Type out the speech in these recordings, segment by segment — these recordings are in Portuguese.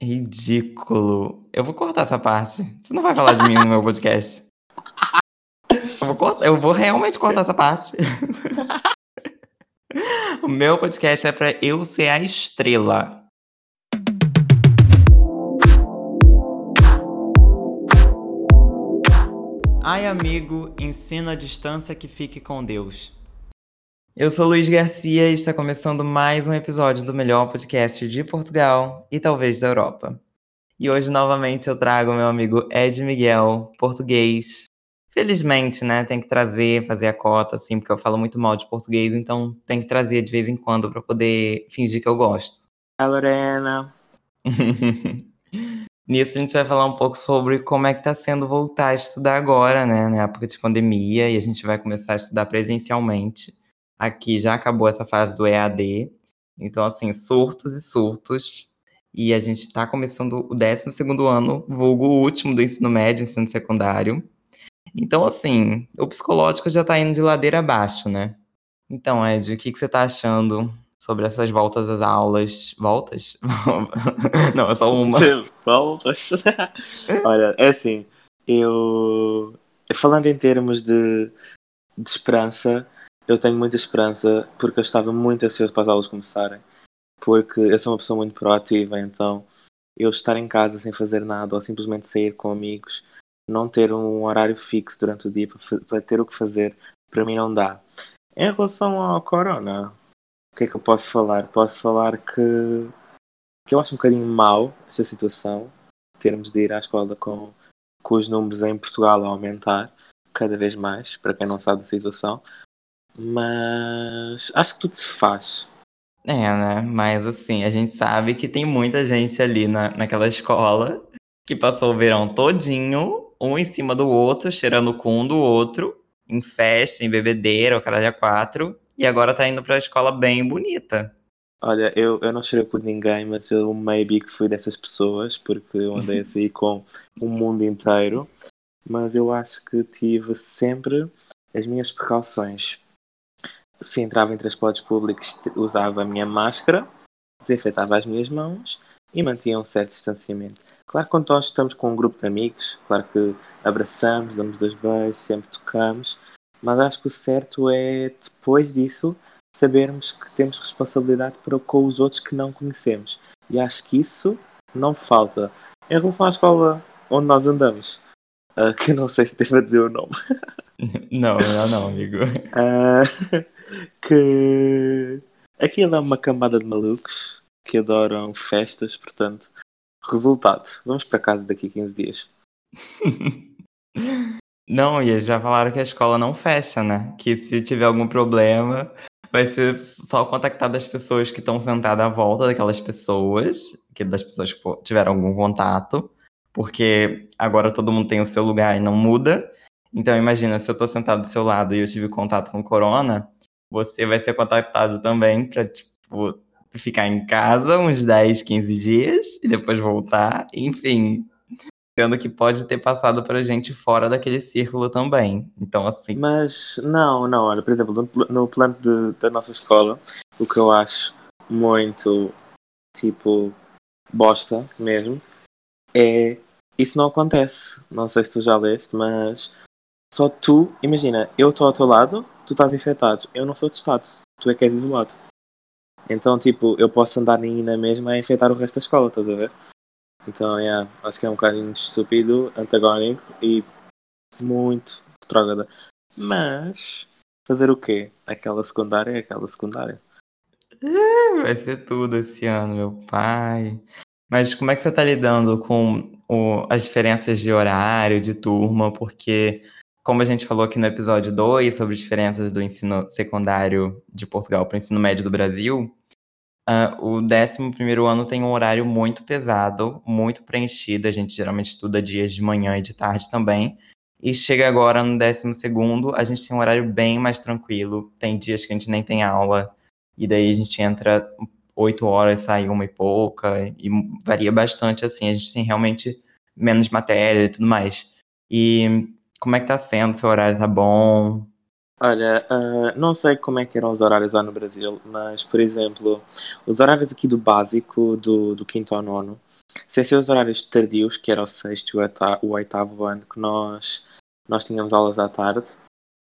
Ridículo. Eu vou cortar essa parte. Você não vai falar de mim no meu podcast. Eu vou, cortar, eu vou realmente cortar essa parte. o meu podcast é pra eu ser a estrela. Ai, amigo, ensina a distância que fique com Deus. Eu sou Luiz Garcia e está começando mais um episódio do melhor podcast de Portugal e talvez da Europa. E hoje, novamente, eu trago meu amigo Ed Miguel, português. Felizmente, né? Tem que trazer, fazer a cota, assim, porque eu falo muito mal de português, então tem que trazer de vez em quando para poder fingir que eu gosto. A Lorena. Nisso a gente vai falar um pouco sobre como é que tá sendo voltar a estudar agora, né, na época de pandemia, e a gente vai começar a estudar presencialmente. Aqui já acabou essa fase do EAD, então assim, surtos e surtos. E a gente está começando o 12 ano, vulgo o último do ensino médio, ensino secundário. Então, assim, o psicológico já tá indo de ladeira abaixo, né? Então, Ed, o que, que você tá achando sobre essas voltas às aulas. Voltas? Não, é só uma. Voltas. Olha, é assim, eu. Falando em termos de, de esperança, eu tenho muita esperança porque eu estava muito ansioso para as aulas começarem. Porque eu sou uma pessoa muito proativa, então eu estar em casa sem fazer nada ou simplesmente sair com amigos, não ter um horário fixo durante o dia para, ter o que fazer, para mim não dá. Em relação ao corona, que é que eu posso falar? Posso falar que, que eu acho um bocadinho mau esta situação, termos de ir à escola com, com os números em Portugal a aumentar cada vez mais, para quem não sabe a situação. Mas acho que tudo se faz. É, né? Mas assim, a gente sabe que tem muita gente ali na, naquela escola que passou o verão todinho, um em cima do outro, cheirando o cu um do outro, em festa, em bebedeira, o caralho a quatro, e agora tá indo pra escola bem bonita. Olha, eu, eu não chorei por ninguém, mas eu maybe que fui dessas pessoas, porque eu andei assim com o mundo inteiro. Mas eu acho que tive sempre as minhas precauções. Se entrava em transportes públicos, usava a minha máscara, desinfetava as minhas mãos e mantinha um certo distanciamento. Claro que quando nós estamos com um grupo de amigos, claro que abraçamos, damos dois beijos, sempre tocamos, mas acho que o certo é, depois disso, sabermos que temos responsabilidade para com os outros que não conhecemos. E acho que isso não falta. Em relação à escola onde nós andamos, uh, que eu não sei se devo dizer o nome. não, não, não, amigo. Uh, que aquilo é uma camada de malucos que adoram festas, portanto, resultado, vamos para casa daqui a 15 dias. Não, e já falaram que a escola não fecha, né? Que se tiver algum problema, vai ser só contactar das pessoas que estão sentadas à volta daquelas pessoas, que das pessoas que tiveram algum contato, porque agora todo mundo tem o seu lugar e não muda. Então imagina, se eu tô sentado do seu lado e eu tive contato com corona, você vai ser contactado também para tipo ficar em casa uns 10, 15 dias e depois voltar, enfim, sendo que pode ter passado pra gente fora daquele círculo também. Então, assim. Mas, não, não, olha, por exemplo, no, no plano de, da nossa escola, o que eu acho muito, tipo, bosta mesmo, é. Isso não acontece. Não sei se tu já leste, mas. Só tu, imagina, eu estou ao teu lado, tu estás infectado. Eu não sou testado, tu é que és isolado. Então, tipo, eu posso andar nem na mesma a infectar o resto da escola, estás a ver? Então, yeah, acho que é um bocadinho estúpido, antagónico e muito retrógrada. Mas, fazer o quê? Aquela secundária é aquela secundária. É, vai ser tudo esse ano, meu pai. Mas como é que você tá lidando com o, as diferenças de horário, de turma? Porque, como a gente falou aqui no episódio 2 sobre diferenças do ensino secundário de Portugal para o ensino médio do Brasil, Uh, o 11 ano tem um horário muito pesado, muito preenchido. A gente geralmente estuda dias de manhã e de tarde também. E chega agora no 12, a gente tem um horário bem mais tranquilo. Tem dias que a gente nem tem aula, e daí a gente entra 8 horas, sai uma e pouca, e varia bastante assim. A gente tem realmente menos matéria e tudo mais. E como é que tá sendo? Seu horário tá bom? Olha, uh, não sei como é que eram os horários lá no Brasil, mas, por exemplo, os horários aqui do básico, do, do quinto ao nono, sem ser os horários tardios, que era o sexto e o oitavo ano, que nós, nós tínhamos aulas à tarde,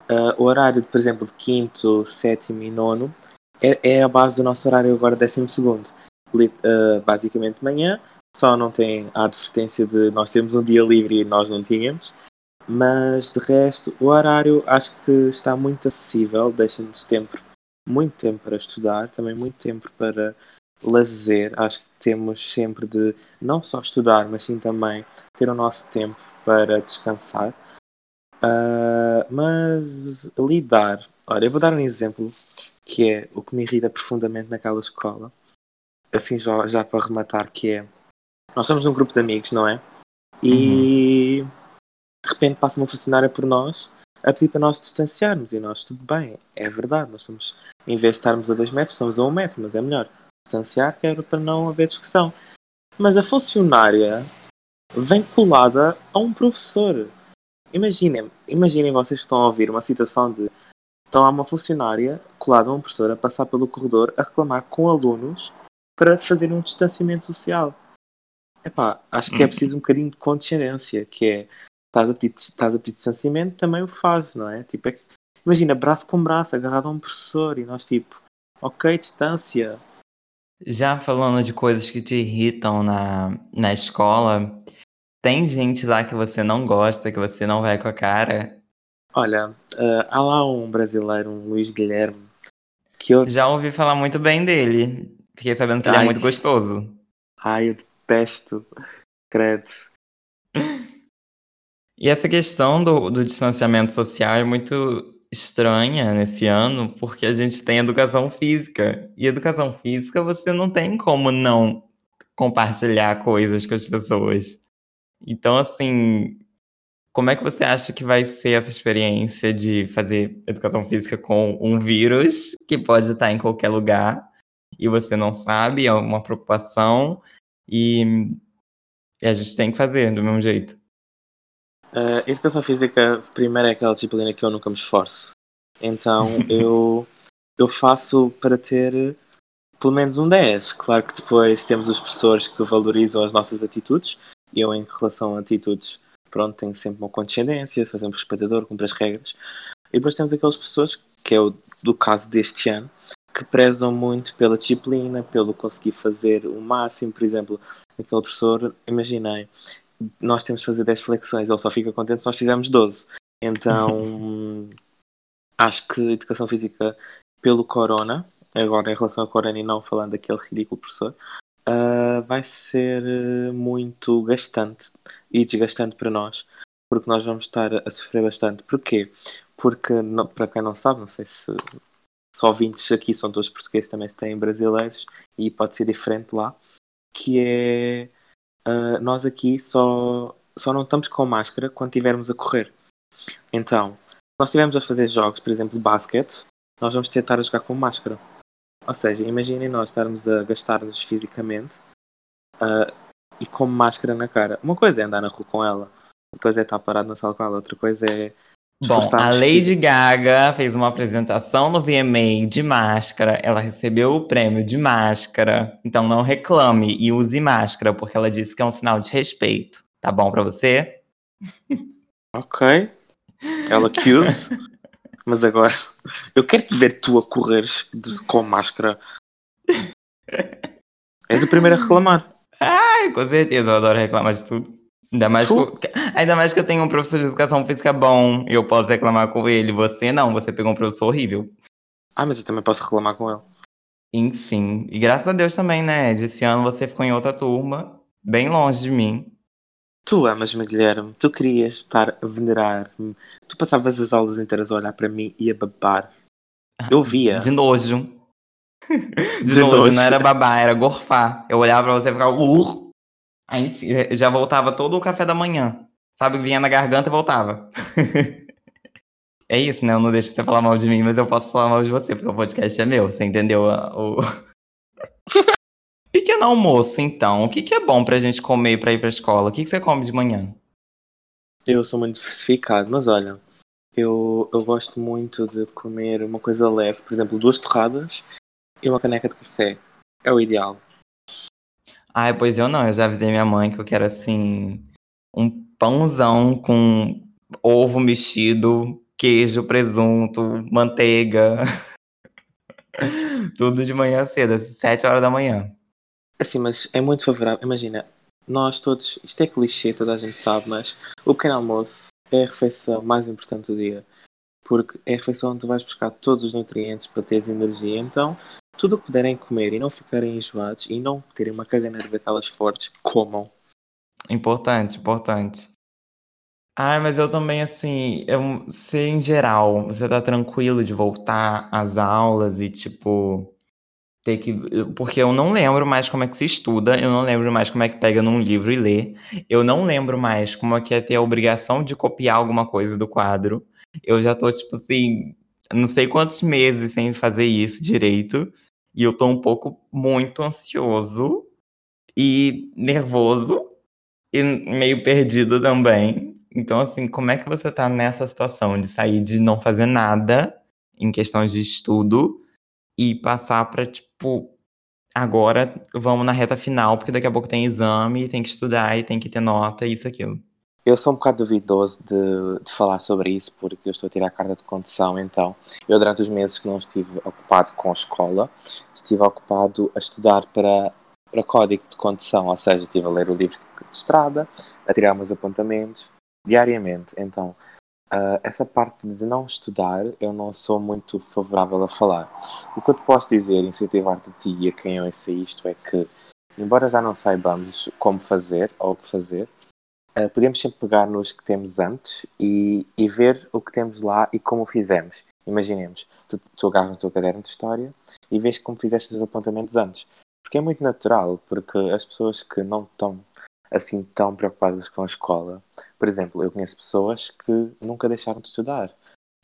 uh, o horário, por exemplo, de quinto, sétimo e nono, é, é a base do nosso horário agora décimo segundo. Uh, basicamente manhã, só não tem a advertência de nós temos um dia livre e nós não tínhamos. Mas de resto, o horário acho que está muito acessível, deixa-nos tempo, muito tempo para estudar, também muito tempo para lazer. Acho que temos sempre de não só estudar, mas sim também ter o nosso tempo para descansar. Uh, mas lidar, olha, eu vou dar um exemplo que é o que me irrita profundamente naquela escola. Assim, já, já para rematar, que é nós somos um grupo de amigos, não é? E. Uhum repente passa uma funcionária por nós a pedir para nós distanciarmos e nós, tudo bem, é verdade, nós estamos, em vez de estarmos a dois metros, estamos a um metro, mas é melhor distanciar, que era para não haver discussão. Mas a funcionária vem colada a um professor. Imaginem, imaginem vocês que estão a ouvir uma situação de estão a uma funcionária colada a um professor a passar pelo corredor a reclamar com alunos para fazer um distanciamento social. Epá, acho que é hum. preciso um bocadinho de condescendência, que é estás a pedir, estás a pedir distanciamento, também o fazes, não é? Tipo, é que, imagina, braço com braço, agarrado a um professor e nós tipo, ok, distância. Já falando de coisas que te irritam na, na escola, tem gente lá que você não gosta, que você não vai com a cara? Olha, uh, há lá um brasileiro, um Luiz Guilherme, que eu... Já ouvi falar muito bem dele. Fiquei sabendo que Ai, ele é muito gostoso. Ai, eu detesto. Credo. E essa questão do, do distanciamento social é muito estranha nesse ano, porque a gente tem educação física. E educação física você não tem como não compartilhar coisas com as pessoas. Então, assim, como é que você acha que vai ser essa experiência de fazer educação física com um vírus que pode estar em qualquer lugar e você não sabe, é uma preocupação e, e a gente tem que fazer do mesmo jeito? Uh, educação física, primeiro, é aquela disciplina que eu nunca me esforço. Então eu, eu faço para ter pelo menos um 10. Claro que depois temos os professores que valorizam as nossas atitudes. E eu, em relação a atitudes, pronto, tenho sempre uma condescendência, sou sempre respeitador, cumpro as regras. E depois temos aquelas pessoas, que é o do caso deste ano, que prezam muito pela disciplina, pelo conseguir fazer o máximo. Por exemplo, aquele professor, imaginei, nós temos que fazer 10 flexões, ele só fica contente se nós fizermos 12. Então, acho que educação física pelo Corona, agora em relação ao Corona e não falando daquele ridículo professor, uh, vai ser muito gastante e desgastante para nós, porque nós vamos estar a sofrer bastante. Porquê? Porque, não, para quem não sabe, não sei se só ouvintes aqui são todos portugueses, também têm brasileiros e pode ser diferente lá, que é uh, nós aqui só, só não estamos com máscara quando estivermos a correr. Então, se nós estivermos a fazer jogos, por exemplo, de basquete, nós vamos tentar jogar com máscara. Ou seja, imaginem nós estarmos a gastar-nos fisicamente uh, e com máscara na cara. Uma coisa é andar na rua com ela, outra coisa é estar parado na sala com ela, outra coisa é Bom, a Lady Gaga fez uma apresentação no VMA de máscara, ela recebeu o prêmio de máscara, então não reclame e use máscara, porque ela disse que é um sinal de respeito. Tá bom para você? Ok. Ela que use. Mas agora, eu quero te ver tu a correres com máscara. És o primeiro a reclamar. Ai, com certeza, eu adoro reclamar de tudo. Ainda mais, que, ainda mais que eu tenho um professor de educação física bom e eu posso reclamar com ele. Você não, você pegou um professor horrível. Ah, mas eu também posso reclamar com ele. Enfim, e graças a Deus também, né? Esse ano você ficou em outra turma, bem longe de mim. Tu amas-me, Guilherme. Tu querias estar a venerar-me. Tu passavas as aulas inteiras a olhar para mim e a babar. Eu via. De nojo. De, de nojo, nojo, não era babar, era gorfar. Eu olhava pra você e ficava. Uh! Aí já voltava todo o café da manhã. Sabe, vinha na garganta e voltava. é isso, né? Eu não deixo você falar mal de mim, mas eu posso falar mal de você, porque o podcast é meu, você entendeu? O... Pequeno almoço, então. O que, que é bom pra gente comer pra ir pra escola? O que, que você come de manhã? Eu sou muito diversificado, mas olha, eu, eu gosto muito de comer uma coisa leve, por exemplo, duas torradas e uma caneca de café. É o ideal. Ai, pois eu não, eu já avisei minha mãe que eu quero assim um pãozão com ovo mexido, queijo, presunto, manteiga. Tudo de manhã cedo, às 7 horas da manhã. Assim, mas é muito favorável. Imagina, nós todos, isto é clichê, toda a gente sabe, mas o pequeno almoço é a refeição mais importante do dia. Porque é a refeição onde tu vais buscar todos os nutrientes para teres energia. Então, tudo que puderem comer e não ficarem enjoados e não terem uma caganeira daquelas fortes, comam. Importante, importante. Ai, mas eu também, assim, eu, se em geral você tá tranquilo de voltar às aulas e, tipo, ter que. Porque eu não lembro mais como é que se estuda, eu não lembro mais como é que pega num livro e lê, eu não lembro mais como é que é ter a obrigação de copiar alguma coisa do quadro. Eu já tô, tipo assim, não sei quantos meses sem fazer isso direito, e eu tô um pouco muito ansioso e nervoso e meio perdido também. Então, assim, como é que você tá nessa situação de sair de não fazer nada em questões de estudo e passar para tipo, agora vamos na reta final, porque daqui a pouco tem exame, tem que estudar e tem que ter nota, isso, aquilo. Eu sou um bocado duvidoso de, de falar sobre isso, porque eu estou a tirar a carta de condução, então eu durante os meses que não estive ocupado com a escola, estive ocupado a estudar para, para código de condução, ou seja, estive a ler o livro de estrada, a tirar meus apontamentos, diariamente. Então, uh, essa parte de não estudar, eu não sou muito favorável a falar. O que eu te posso dizer, incentivar-te a ti e a quem eu sei isto, é que, embora já não saibamos como fazer ou o que fazer, uh, podemos sempre pegar nos que temos antes e, e ver o que temos lá e como o fizemos. Imaginemos, tu, tu agarras no teu caderno de história e vês como fizeste os apontamentos antes. Porque é muito natural, porque as pessoas que não estão assim tão preocupadas com a escola. Por exemplo, eu conheço pessoas que nunca deixaram de estudar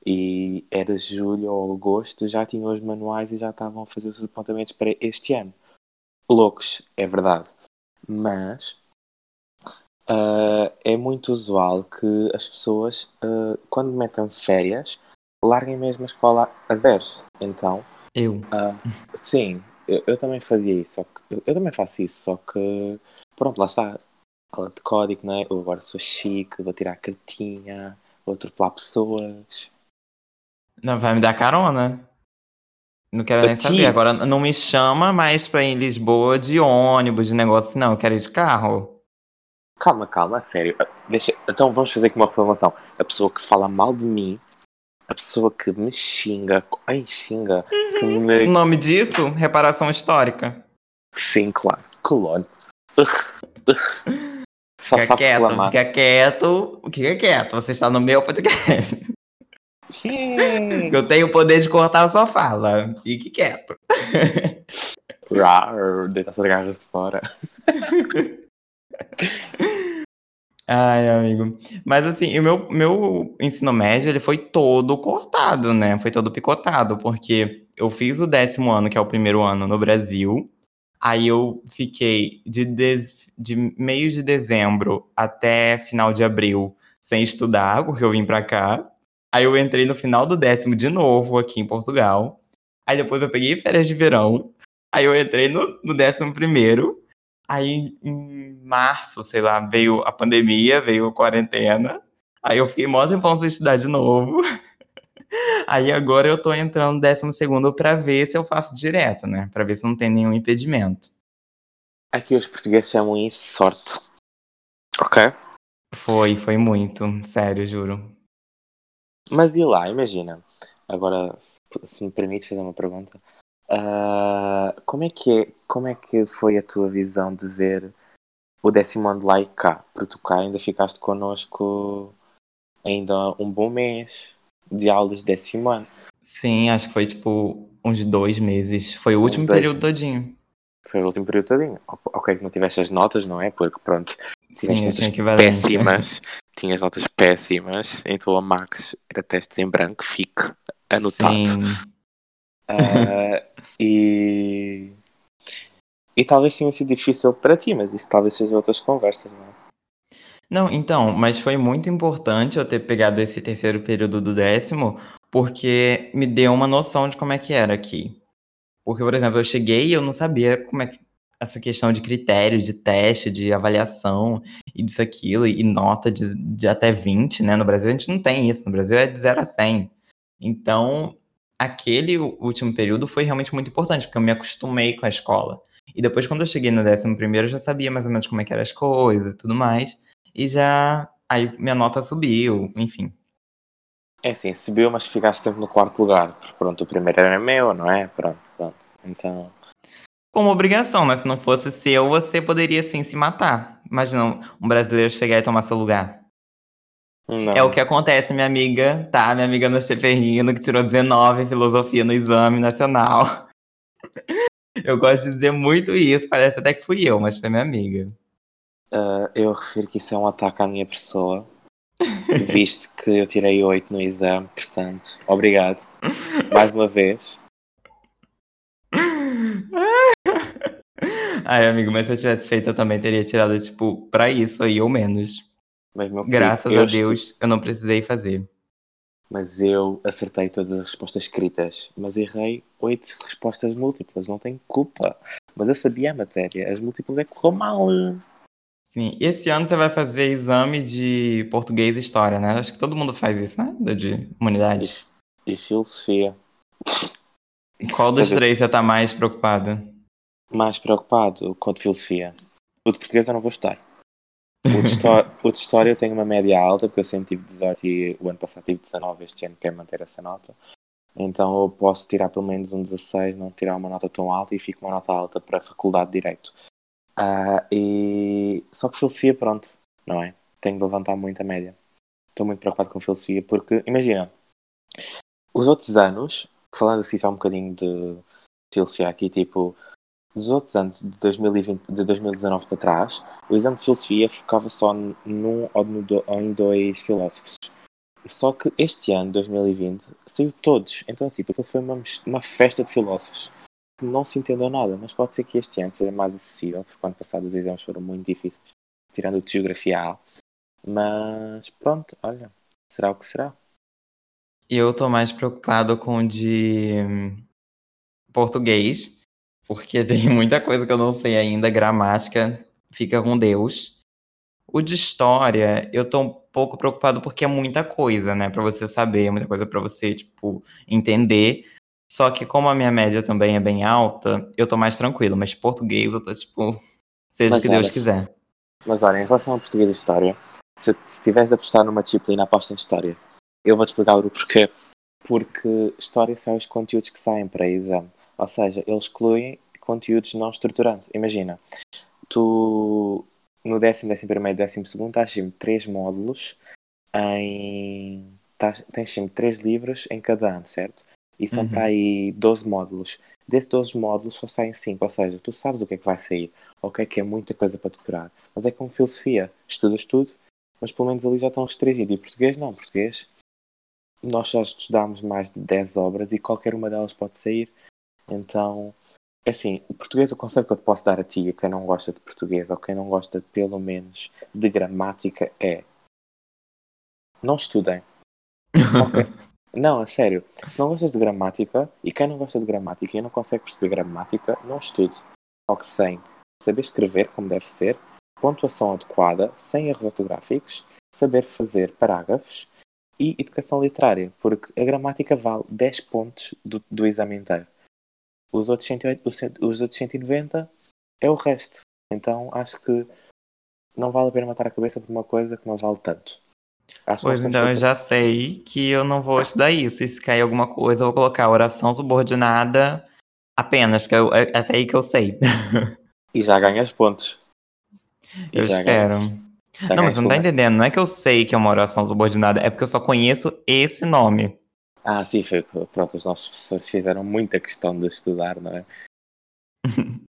e era julho ou agosto, já tinham os manuais e já estavam a fazer os apontamentos para este ano. Loucos, é verdade. Mas uh, é muito usual que as pessoas, uh, quando metam férias, larguem mesmo a escola a zeros. Então, eu. Uh, sim, eu, eu, também fazia isso. Só que, eu, eu também faço isso, só que pronto, lá está aula de código, não é? Eu agora sou chique, vou tirar a cartinha, vou atropelar pessoas. Não, vai me dar carona. Não quero nem saber. Agora não me chama mais pra ir em Lisboa de ônibus, de negócio, não. Eu quero ir de carro. Calma, calma, sério. Deixa... Então vamos fazer aqui uma reclamação. A pessoa que fala mal de mim, a pessoa que me xinga. Ai, xinga. Uhum. Me... O nome disso? Reparação histórica. Sim, claro. Colônia. Fica quieto, fica quieto. Fica quieto, você está no meu podcast. Sim. Eu tenho o poder de cortar a sua fala. Fique quieto. Rar, deitar suas garras fora. Ai, amigo. Mas assim, o meu, meu ensino médio, ele foi todo cortado, né? Foi todo picotado, porque eu fiz o décimo ano, que é o primeiro ano no Brasil. Aí eu fiquei de, de, de meio de dezembro até final de abril sem estudar, porque eu vim pra cá. Aí eu entrei no final do décimo de novo aqui em Portugal. Aí depois eu peguei férias de verão. Aí eu entrei no, no décimo primeiro. Aí em março, sei lá, veio a pandemia, veio a quarentena. Aí eu fiquei mó tempão sem estudar de novo. Aí agora eu tô entrando no décimo segundo pra ver se eu faço direto, né? Pra ver se não tem nenhum impedimento. Aqui os portugueses chamam isso sorte. Ok? Foi, foi muito, sério, juro. Mas e lá, imagina. Agora, se, se me permite fazer uma pergunta. Uh, como, é que é, como é que foi a tua visão de ver o décimo ano de lá e cá? Porque tu cá ainda ficaste connosco ainda um bom mês de aulas de décimo ano. Sim, acho que foi tipo uns dois meses. Foi o último período todinho. Foi o último período todinho. Ok, que não tiveste as notas, não é? Porque pronto, tiveste Sim, notas péssimas. Tinhas notas péssimas. Então a Max era testes em branco, fique anotado. Sim. Uh, e. E talvez tenha sido difícil para ti, mas isso talvez seja outras conversas, não é? Não, então, mas foi muito importante eu ter pegado esse terceiro período do décimo, porque me deu uma noção de como é que era aqui. Porque, por exemplo, eu cheguei e eu não sabia como é que essa questão de critério, de teste, de avaliação e disso aquilo, e nota de, de até 20, né? No Brasil a gente não tem isso, no Brasil é de 0 a 100. Então, aquele último período foi realmente muito importante, porque eu me acostumei com a escola. E depois, quando eu cheguei no décimo primeiro, eu já sabia mais ou menos como é que eram as coisas e tudo mais. E já. Aí minha nota subiu, enfim. É sim, subiu, mas ficaste sempre no quarto lugar. Porque pronto, o primeiro era meu, não é? Pronto, pronto. Então. Como obrigação, mas se não fosse seu, você poderia sim se matar. Imagina um brasileiro chegar e tomar seu lugar. Não. É o que acontece, minha amiga, tá? Minha amiga no Ferrino, que tirou 19 em filosofia no exame nacional. Eu gosto de dizer muito isso, parece até que fui eu, mas foi minha amiga. Uh, eu refiro que isso é um ataque à minha pessoa, visto que eu tirei 8 no exame, portanto, obrigado. Mais uma vez. Ai, amigo, mas se eu tivesse feito, eu também teria tirado, tipo, pra isso aí, ou menos. Mas, Graças querido, a eu Deus, estu- eu não precisei fazer. Mas eu acertei todas as respostas escritas, mas errei 8 respostas múltiplas, não tenho culpa. Mas eu sabia a matéria, as múltiplas é que correu mal. Sim, esse ano você vai fazer exame de português e história, né? Acho que todo mundo faz isso, né? De humanidades. E, e filosofia. Qual dos dizer- três você tá mais preocupada? Mais preocupado com a de filosofia. O de português eu não vou estudar. O de, história eu tenho uma média alta, porque eu sempre tive 18 e o ano passado tive 19, este ano quero manter essa nota. Então eu posso tirar pelo menos um 16, não tirar uma nota tão alta e fico uma nota alta para a Faculdade de Direito. Ah, e... Só que filosofia, pronto, não é? Tenho de levantar muito a média. Estou muito preocupado com filosofia porque, imagina, os outros anos, falando assim só um bocadinho de filosofia aqui, tipo, dos outros anos de, 2020, de 2019 para trás, o exame de filosofia focava só num ou, em dois filósofos. Só que este ano, 2020, saiu todos. Então, tipo, aquilo foi uma, uma festa de filósofos. que Não se entendeu nada, mas pode ser que este ano seja mais acessível, porque ano passado os exames foram muito difíceis, tirando o de Geografia A. Mas pronto, olha, será o que será. Eu tô mais preocupado com o de hum, português, porque tem muita coisa que eu não sei ainda, gramática fica com Deus. O de história, eu tô um pouco preocupado porque é muita coisa, né, Pra você saber, é muita coisa pra você, tipo, entender. Só que como a minha média também é bem alta, eu tô mais tranquilo, mas português eu tô tipo, seja o que Deus olha, quiser. Mas olha, em relação ao português e história, se, se tiveres de apostar numa disciplina, aposta em história. Eu vou-te explicar o porquê. Porque história são os conteúdos que saem para exame. Ou seja, eles excluem conteúdos não estruturantes. Imagina, tu no décimo, décimo primeiro e décimo segundo tens sempre três módulos em... tás- Tens sempre três livros em cada ano, certo? E são Uhum. para aí 12 módulos. Desses 12 módulos só saem 5, ou seja, tu sabes o que é que vai sair. Ok, que é muita coisa para decorar. Mas é como filosofia. Estudas tudo, mas pelo menos ali já estão restringidos. E português não, português. Nós só estudamos mais de 10 obras e qualquer uma delas pode sair. Então, é assim, o português, o conselho que eu te posso dar a ti, a quem não gosta de português, ou quem não gosta pelo menos de gramática, é não estudem. Não, a sério. Se não gostas de gramática, e quem não gosta de gramática e não consegue perceber gramática, não estude. Só que sem saber escrever como deve ser, pontuação adequada, sem erros ortográficos, saber fazer parágrafos e educação literária, porque a gramática vale 10 pontos do, do exame inteiro. Os outros, 108, os os outros 190 é o resto. Então acho que não vale a pena matar a cabeça por uma coisa que não vale tanto. Acho Pois então eu já sei que eu não vou estudar isso. E se cair alguma coisa, eu vou colocar oração subordinada apenas, porque eu- é até aí que eu sei. E já ganhas pontos. E Eu espero. Não, mas não tá entendendo. Não é que eu sei que é uma oração subordinada, é porque eu só conheço esse nome. Ah, sim, foi. Pronto, os nossos professores fizeram muita questão de estudar, não é?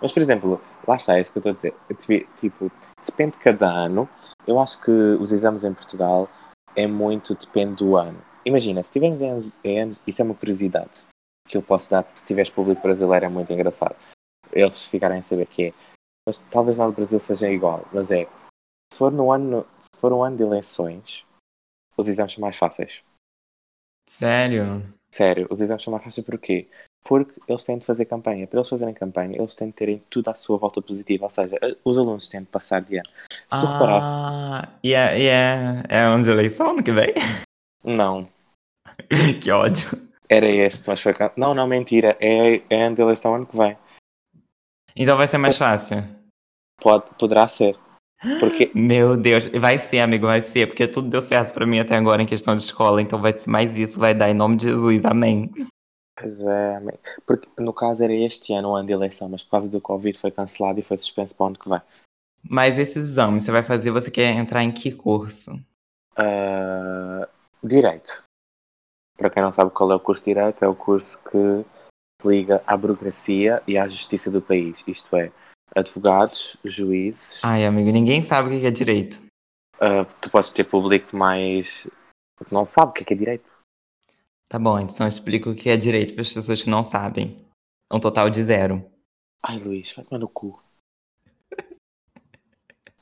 Mas, por exemplo, lá está, é isso que eu estou a dizer. Tipo, depende de cada ano. Eu acho que os exames em Portugal é muito, depende do ano. Imagina, se tivermos em anos, em anos- isso é uma curiosidade que eu posso dar, se tiveres público brasileiro é muito engraçado. Eles ficarem a saber que é. Mas talvez lá no Brasil seja igual, mas é. Se for, no ano, se for um ano de eleições, os exames são mais fáceis. Sério? Sério, os exames são mais fáceis porquê? Porque eles têm de fazer campanha. Para eles fazerem campanha, eles têm de terem tudo à sua volta positiva. Ou seja, os alunos têm de passar de ano. Se tu reparares. Ah, e é, e é, é ano de eleição ano que vem? Não, que ódio. era este, mas foi. Não, não, mentira. É, é ano de eleição ano que vem. Então vai ser mais fácil. Pode, poderá ser. Porque Meu Deus, vai ser, amigo, vai ser, porque tudo deu certo pra mim até agora em questão de escola, então vai ser mais isso, vai dar em nome de Jesus, amém. Pois é, amém. porque no caso era este ano o ano de eleição, mas por causa do Covid foi cancelado e foi suspenso para o ano que vem. Mas esse exame você vai fazer, você quer entrar em que curso? Ah, direito. Para quem não sabe qual é o curso de Direito, é o curso que se liga à burocracia e à justiça do país. Isto é, advogados, juízes. Ai, amigo, ninguém sabe o que é direito. ah, tu podes ter público que não sabe o que é, que é direito. Tá bom, então explica o que é direito para as pessoas que não sabem. Um total de zero. Ai, Luís, vai tomar no cu.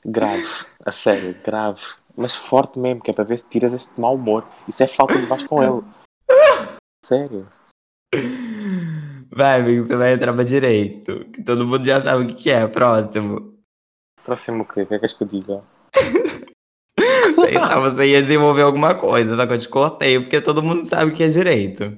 Grave, a sério, grave. Mas forte mesmo, que é para ver se tiras este mau humor. Isso é falta de com ele. Sério. Vai, amigo, você vai entrar pra direito. Que todo mundo já sabe o que é. Próximo. Próximo o quê? O que é que és que eu diga? Sei lá, você ia desenvolver alguma coisa, só que eu te cortei, porque todo mundo sabe o que é direito.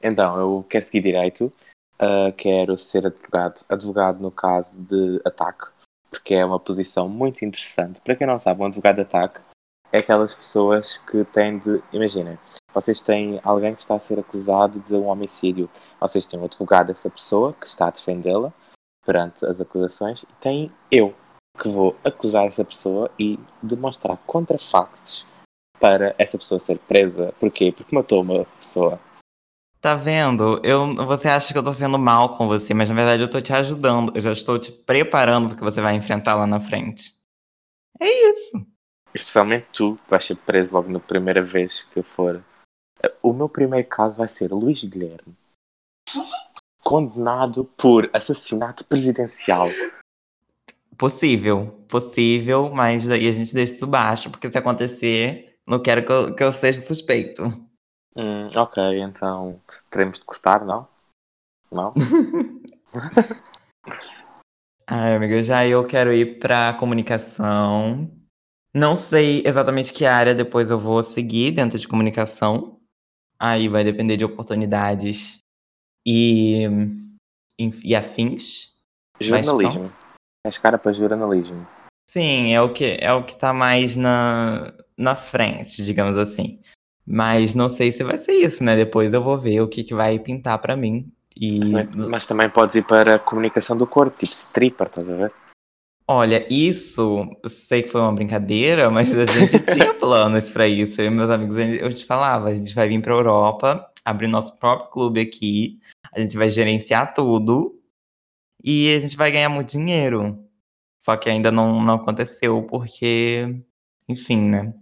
Então, eu quero seguir direito. ah, quero ser advogado. Advogado no caso de ataque. Porque é uma posição muito interessante. Para quem não sabe, um advogado de ataque é aquelas pessoas que têm de. Imaginem, vocês têm alguém que está a ser acusado de um homicídio. Vocês têm um advogado dessa pessoa que está a defendê-la perante as acusações e tem eu que vou acusar essa pessoa e demonstrar contrafactos para essa pessoa ser presa. Porquê? Porque matou uma pessoa. Tá vendo? Eu, você acha que eu tô sendo mal com você, mas na verdade eu tô te ajudando. Eu já estou te preparando porque você vai enfrentar lá na frente. É isso. Especialmente tu, que vais ser preso logo na primeira vez que eu for. O meu primeiro caso vai ser Luís Guilherme. Condenado por assassinato presidencial. Possível, possível, mas daí a gente deixa isso baixo, porque se acontecer, não quero que eu, que eu seja suspeito. Hum, ok, então teremos de cortar, não? Não? Ai, amiga, já eu quero ir pra comunicação. Não sei exatamente que área depois eu vou seguir dentro de comunicação. Aí vai depender de oportunidades e, e afins. Jornalismo. És cara para jornalismo. Sim, é o que é o que tá mais na, na frente, digamos assim. Mas não sei se vai ser isso, né? Depois eu vou ver o que, que vai pintar pra mim. E Mas também, mas também podes ir para a comunicação do corpo, tipo stripper, estás a ver? Olha, isso sei que foi uma brincadeira, mas a gente tinha planos pra isso. Eu e meus amigos, a gente- eu te falava, a gente vai vir pra Europa, abrir nosso próprio clube aqui, a gente vai gerenciar tudo e a gente vai ganhar muito dinheiro. Só que ainda não, não aconteceu porque, enfim, né?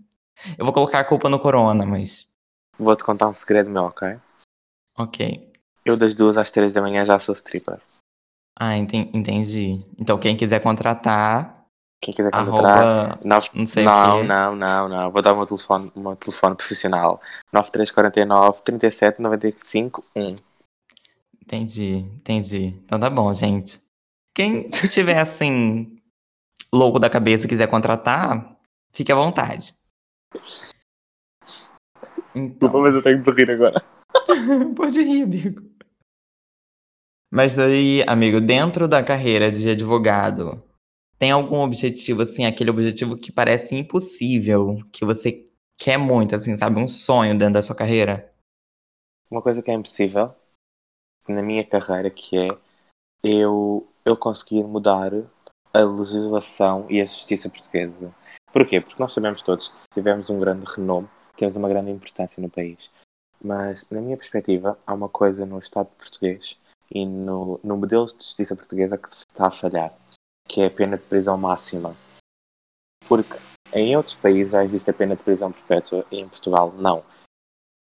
Eu vou colocar a culpa no corona, mas Vou-te contar um segredo meu, ok? ok. Eu das duas às três da manhã já sou stripper. Ah, enten- entendi. Então quem quiser contratar, Quem quiser contratar, arroba, Nove- não sei não, não, não, não. Vou dar o meu telefone, meu telefone profissional. 9349 37 95 1. Entendi, entendi. Então tá bom, gente. Quem tiver assim, louco da cabeça e quiser contratar, fique à vontade. Então, mas eu tenho de rir agora. pode rir, amigo. Mas daí, amigo, dentro da carreira de advogado, tem algum objetivo, assim, aquele objetivo que parece impossível, que você quer muito, assim, sabe? Um sonho dentro da sua carreira? Uma coisa que é impossível na minha carreira que é eu, eu conseguir mudar a legislação e a justiça portuguesa. Porquê? Porque nós sabemos todos que se tivermos um grande renome, temos uma grande importância no país. Mas, na minha perspectiva, há uma coisa no Estado português e no, no modelo de justiça portuguesa que está a falhar, que é a pena de prisão máxima. Porque em outros países já existe a pena de prisão perpétua e em Portugal não.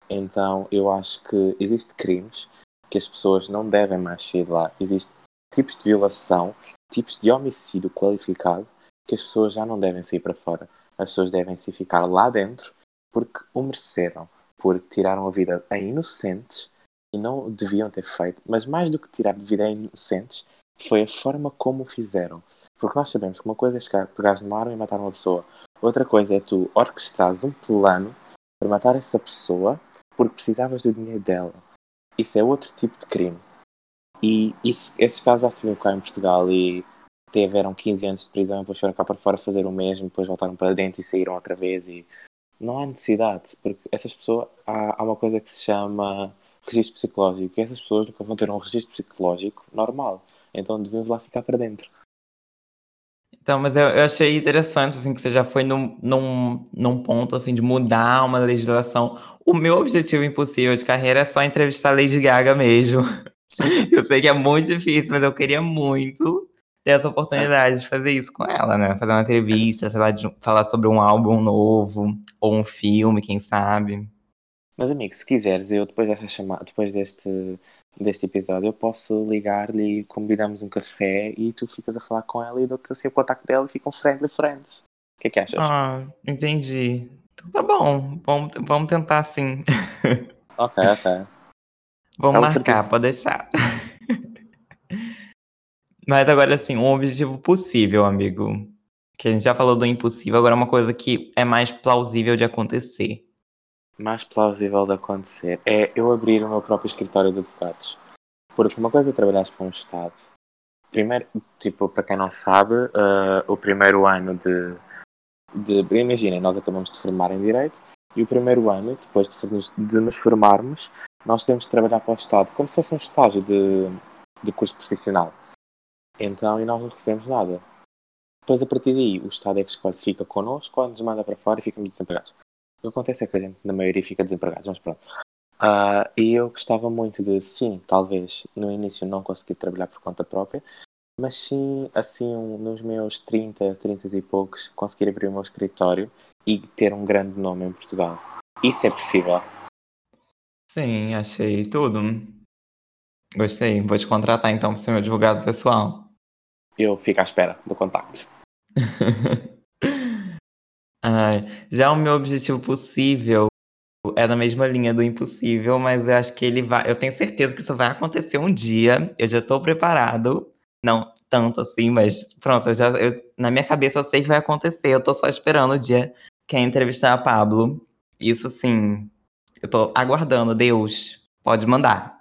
Então eu acho que existem crimes que as pessoas não devem mais sair de lá. Existem tipos de violação, tipos de homicídio qualificado que as pessoas já não devem sair para fora. As pessoas devem se ficar lá dentro porque o mereceram, porque tiraram a vida a inocentes e não deviam ter feito. Mas mais do que tirar vida a inocentes, foi a forma como o fizeram. Porque nós sabemos que uma coisa é chegar, pegares numa arma e matar uma pessoa. Outra coisa é tu orquestrares um plano para matar essa pessoa porque precisavas do dinheiro dela. Isso é outro tipo de crime. E isso, esses casos já se viu cá em Portugal e tiveram 15 anos de prisão depois foram cá para fora fazer o mesmo, depois voltaram para dentro e saíram outra vez e não há necessidade, porque essas pessoas há, há uma coisa que se chama registro psicológico e essas pessoas nunca vão ter um registro psicológico normal, então devemos lá ficar para dentro. Então, mas eu, eu, achei interessante, assim, que você já foi num, num, num ponto, assim, de mudar uma legislação. O meu objetivo impossível de carreira é só entrevistar a Lady Gaga mesmo. eu sei que é muito difícil, mas eu queria muito ter essa oportunidade de fazer isso com ela, né? Fazer uma entrevista, sei lá, de falar sobre um álbum novo, ou um filme, quem sabe. Mas, amigo, se quiseres, eu depois dessa chamada, depois deste deste episódio, eu posso ligar-lhe e combinamos um café e tu ficas a falar com ela e dou-te assim o contacto dela e ficam friendly friends. O que é que achas? Ah, entendi. Então tá bom, vamos, vamos tentar sim. Ok, ok. Vamos marcar, certeza... pode deixar. Mas agora assim, um objetivo possível, amigo. Que a gente já falou do impossível, agora é uma coisa que é mais plausível de acontecer mais plausível de acontecer é eu abrir o meu próprio escritório de advogados. Porque uma coisa é trabalhar para um Estado. Primeiro, tipo, para quem não sabe, uh, o primeiro ano de, de. Imaginem, nós acabamos de formar em Direito e o primeiro ano, depois de nos, de nos formarmos, nós temos de trabalhar para o Estado como se fosse um estágio de, de curso profissional. Então, e nós não recebemos nada. Depois, a partir daí, o Estado é que se fica connosco ou nos manda para fora e ficamos desempregados. O que acontece é que a gente, na maioria, fica desempregado, mas pronto. Uh, e eu gostava muito de, sim, talvez no início não conseguir trabalhar por conta própria, mas sim, assim, nos meus 30, 30 e poucos, conseguir abrir o meu escritório e ter um grande nome em Portugal. Isso é possível. Sim, achei tudo. Gostei. Vou te contratar então para ser meu advogado pessoal. Eu fico à espera do contacto. Ai, já o meu objetivo possível é na mesma linha do impossível, mas eu acho que ele vai. Eu tenho certeza que isso vai acontecer um dia. Eu já estou preparado. Não tanto assim, mas pronto, eu já, eu, na minha cabeça eu sei que vai acontecer. Eu tô só esperando o dia que é entrevistar a Pablo. Isso assim, eu tô aguardando. Deus, pode mandar.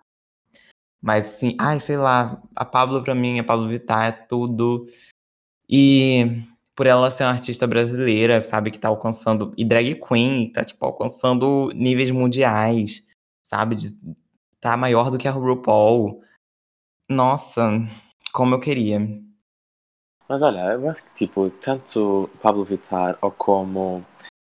Mas assim, ai, sei lá, a Pablo pra mim, a Pablo Vittar é tudo. E por ela ser uma artista brasileira, sabe, que tá alcançando. E drag queen, tá, tipo, alcançando níveis mundiais, sabe? De, tá maior do que a RuPaul. Nossa, como eu queria. Mas olha, eu acho que, tipo, tanto Pablo Vittar ou como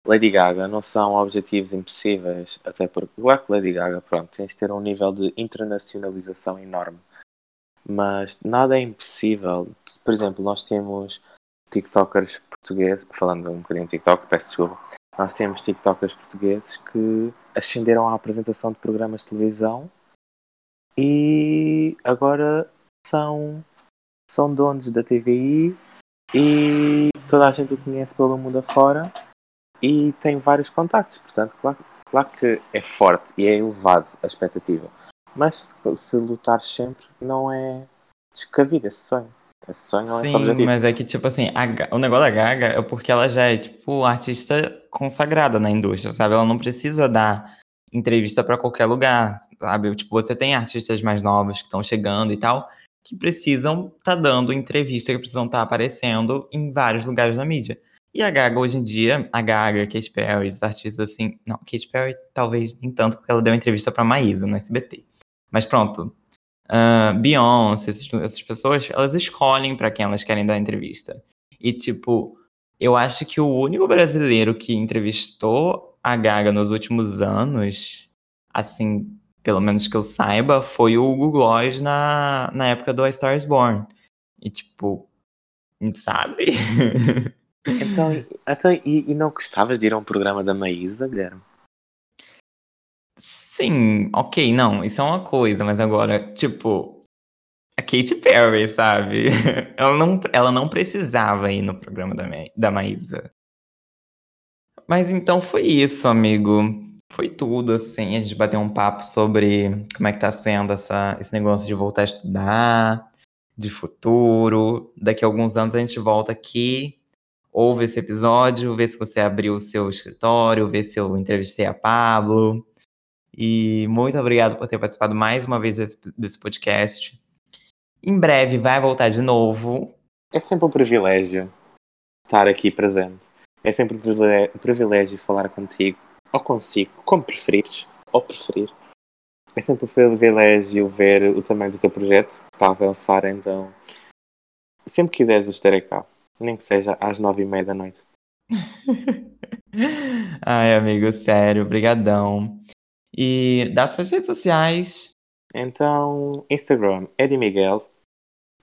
Lady Gaga não são objetivos impossíveis, até porque, claro que Lady Gaga, pronto, tens de ter um nível de internacionalização enorme. Mas nada é impossível. Por exemplo, nós temos TikTokers portugueses, falando um bocadinho de TikTok, peço desculpa, nós temos TikTokers portugueses que ascenderam à apresentação de programas de televisão e agora são, são donos da TVI e toda a gente o conhece pelo mundo afora e tem vários contactos, portanto, claro, claro que é forte e é elevado a expectativa, mas se, se lutar sempre não é descabido esse sonho. É sonho Sim, objetivo. mas é que, tipo assim, a, o negócio da Gaga é porque ela já é, tipo, artista consagrada na indústria, sabe? Ela não precisa dar entrevista para qualquer lugar, sabe? Tipo, você tem artistas mais novos que estão chegando e tal, que precisam estar tá dando entrevista, que precisam estar tá aparecendo em vários lugares da mídia. E a Gaga, hoje em dia, a Gaga, Katy Perry, os artistas assim... Não, Katy Perry talvez nem tanto, porque ela deu entrevista pra Maísa no SBT. Mas pronto, uh, Beyoncé, essas pessoas, elas escolhem para quem elas querem dar entrevista. E, tipo, eu acho que o único brasileiro que entrevistou a Gaga nos últimos anos, assim, pelo menos que eu saiba, foi o Hugo Gloss na, na época do A Star is Born. E, tipo, sabe? Então, então e, e, não gostavas de ir a um programa da Maísa, Guilherme? Sim, ok, não, isso é uma coisa, mas agora, tipo, a Katy Perry, sabe? Ela não, ela não precisava ir no programa da, da Maísa. Mas então foi isso, amigo. Foi tudo, assim. A gente bateu um papo sobre como é que tá sendo essa, esse negócio de voltar a estudar, de futuro. Daqui a alguns anos a gente volta aqui, ouve esse episódio, vê se você abriu o seu escritório, vê se eu entrevistei a Pablo. E muito obrigado por ter participado mais uma vez desse, desse podcast. Em breve vai voltar de novo. É sempre um privilégio estar aqui presente. É sempre um privilégio falar contigo, ou consigo, como preferires, ou preferir. É sempre um privilégio ver o tamanho do teu projeto, que está a avançar, então sempre quiseres estarei cá, nem que seja às nove e meia da noite. Ai, amigo, sério, brigadão. E das suas redes sociais? Então, Instagram, Eddie Miguel,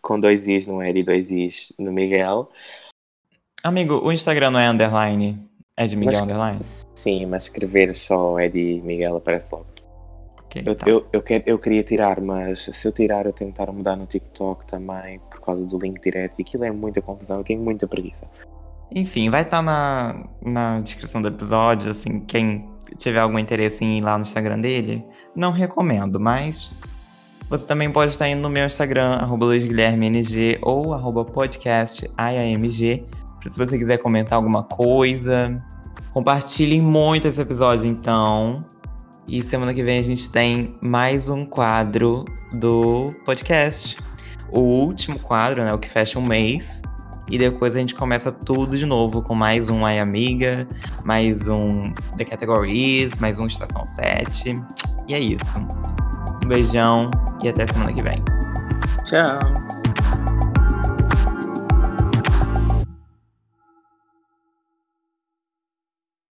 com dois Is no Ed e dois Is no Miguel. Amigo, o Instagram não é underline? É de Miguel Mas- underline? Sim, mas escrever só Eddie Miguel aparece logo. Ok, Eu, tá. eu, eu, quero- eu queria tirar, mas se eu tirar, eu a mudar no TikTok também, por causa do link direto, e aquilo é muita confusão, eu tenho muita preguiça. Enfim, vai estar na, na descrição do episódio, assim, quem tiver algum interesse em ir lá no Instagram dele, não recomendo, mas você também pode estar indo no meu Instagram, arroba luizguilhermeng ou arroba podcast IAMG, se você quiser comentar alguma coisa. Compartilhem muito esse episódio, então. E semana que vem a gente tem mais um quadro do podcast. O último quadro, né? O que fecha um mês. E depois a gente começa tudo de novo com mais um Ai Amiga, mais um The Categories, mais um Estação 7. E é isso. Um beijão e até semana que vem. Tchau!